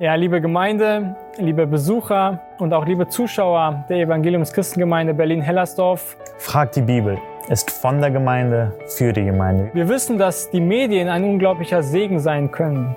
Ja, liebe Gemeinde, liebe Besucher und auch liebe Zuschauer der Evangeliums Christengemeinde Berlin-Hellersdorf. Fragt die Bibel ist von der Gemeinde für die Gemeinde. Wir wissen, dass die Medien ein unglaublicher Segen sein können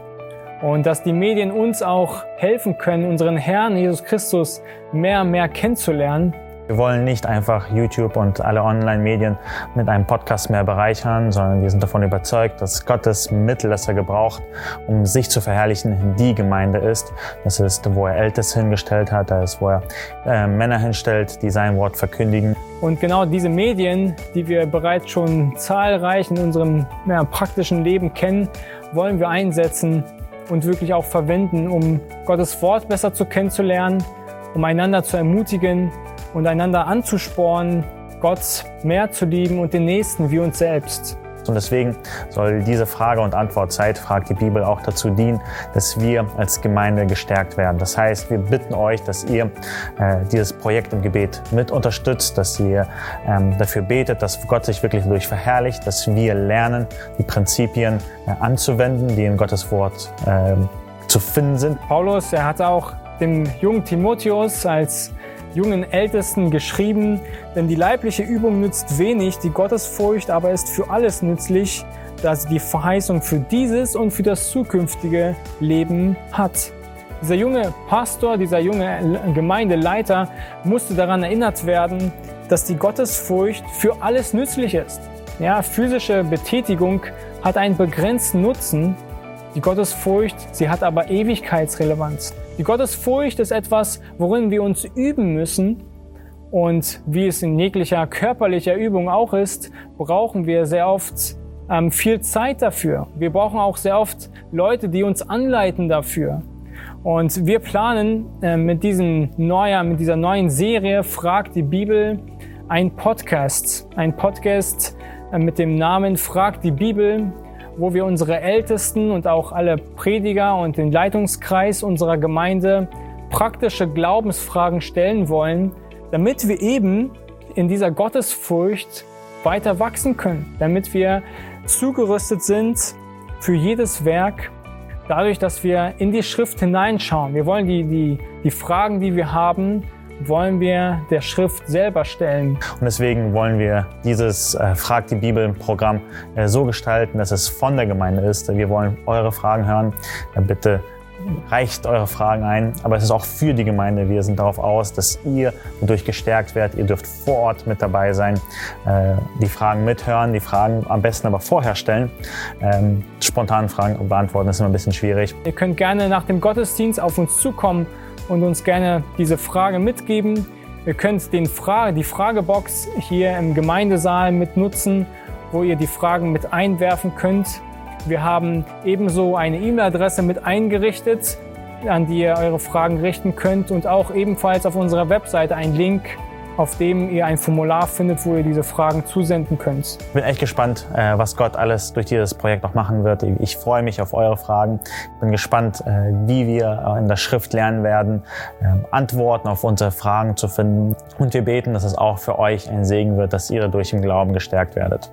und dass die Medien uns auch helfen können, unseren Herrn Jesus Christus mehr und mehr kennenzulernen. Wir wollen nicht einfach YouTube und alle Online-Medien mit einem Podcast mehr bereichern, sondern wir sind davon überzeugt, dass Gottes Mittel, das er gebraucht, um sich zu verherrlichen, die Gemeinde ist. Das ist, wo er Älteste hingestellt hat, das ist, wo er äh, Männer hinstellt, die sein Wort verkündigen. Und genau diese Medien, die wir bereits schon zahlreich in unserem ja, praktischen Leben kennen, wollen wir einsetzen und wirklich auch verwenden, um Gottes Wort besser zu kennenzulernen, um einander zu ermutigen und einander anzuspornen, Gott mehr zu lieben und den Nächsten wie uns selbst. Und deswegen soll diese Frage- und Antwortzeit, fragt die Bibel, auch dazu dienen, dass wir als Gemeinde gestärkt werden. Das heißt, wir bitten euch, dass ihr äh, dieses Projekt im Gebet mit unterstützt, dass ihr ähm, dafür betet, dass Gott sich wirklich durch verherrlicht, dass wir lernen, die Prinzipien äh, anzuwenden, die in Gottes Wort äh, zu finden sind. Paulus, er hat auch dem jungen Timotheus als jungen Ältesten geschrieben, denn die leibliche Übung nützt wenig, die Gottesfurcht aber ist für alles nützlich, da sie die Verheißung für dieses und für das zukünftige Leben hat. Dieser junge Pastor, dieser junge Gemeindeleiter musste daran erinnert werden, dass die Gottesfurcht für alles nützlich ist. Ja, physische Betätigung hat einen begrenzten Nutzen, die Gottesfurcht, sie hat aber Ewigkeitsrelevanz. Die Gottesfurcht ist etwas, worin wir uns üben müssen. Und wie es in jeglicher körperlicher Übung auch ist, brauchen wir sehr oft ähm, viel Zeit dafür. Wir brauchen auch sehr oft Leute, die uns anleiten dafür. Und wir planen äh, mit, diesem neuer, mit dieser neuen Serie Fragt die Bibel ein Podcast. Ein Podcast äh, mit dem Namen Fragt die Bibel wo wir unsere Ältesten und auch alle Prediger und den Leitungskreis unserer Gemeinde praktische Glaubensfragen stellen wollen, damit wir eben in dieser Gottesfurcht weiter wachsen können, damit wir zugerüstet sind für jedes Werk, dadurch, dass wir in die Schrift hineinschauen. Wir wollen die, die, die Fragen, die wir haben, wollen wir der Schrift selber stellen. Und deswegen wollen wir dieses äh, Frag die Bibel Programm äh, so gestalten, dass es von der Gemeinde ist. Wir wollen eure Fragen hören. Äh, bitte reicht eure Fragen ein, aber es ist auch für die Gemeinde. Wir sind darauf aus, dass ihr dadurch gestärkt werdet. Ihr dürft vor Ort mit dabei sein, äh, die Fragen mithören, die Fragen am besten aber vorher stellen. Ähm, spontan Fragen beantworten ist immer ein bisschen schwierig. Ihr könnt gerne nach dem Gottesdienst auf uns zukommen und uns gerne diese Frage mitgeben. Ihr könnt den Fra die Fragebox hier im Gemeindesaal mit nutzen, wo ihr die Fragen mit einwerfen könnt. Wir haben ebenso eine E-Mail-Adresse mit eingerichtet, an die ihr eure Fragen richten könnt und auch ebenfalls auf unserer Webseite einen Link, auf dem ihr ein Formular findet, wo ihr diese Fragen zusenden könnt. Ich bin echt gespannt, äh, was Gott alles durch dieses Projekt noch machen wird. Ich freue mich auf eure Fragen. Ich bin gespannt, äh, wie wir in der Schrift lernen werden, ähm, Antworten auf unsere Fragen zu finden. Und wir beten, dass es auch für euch ein Segen wird, dass ihr durch im Glauben gestärkt werdet.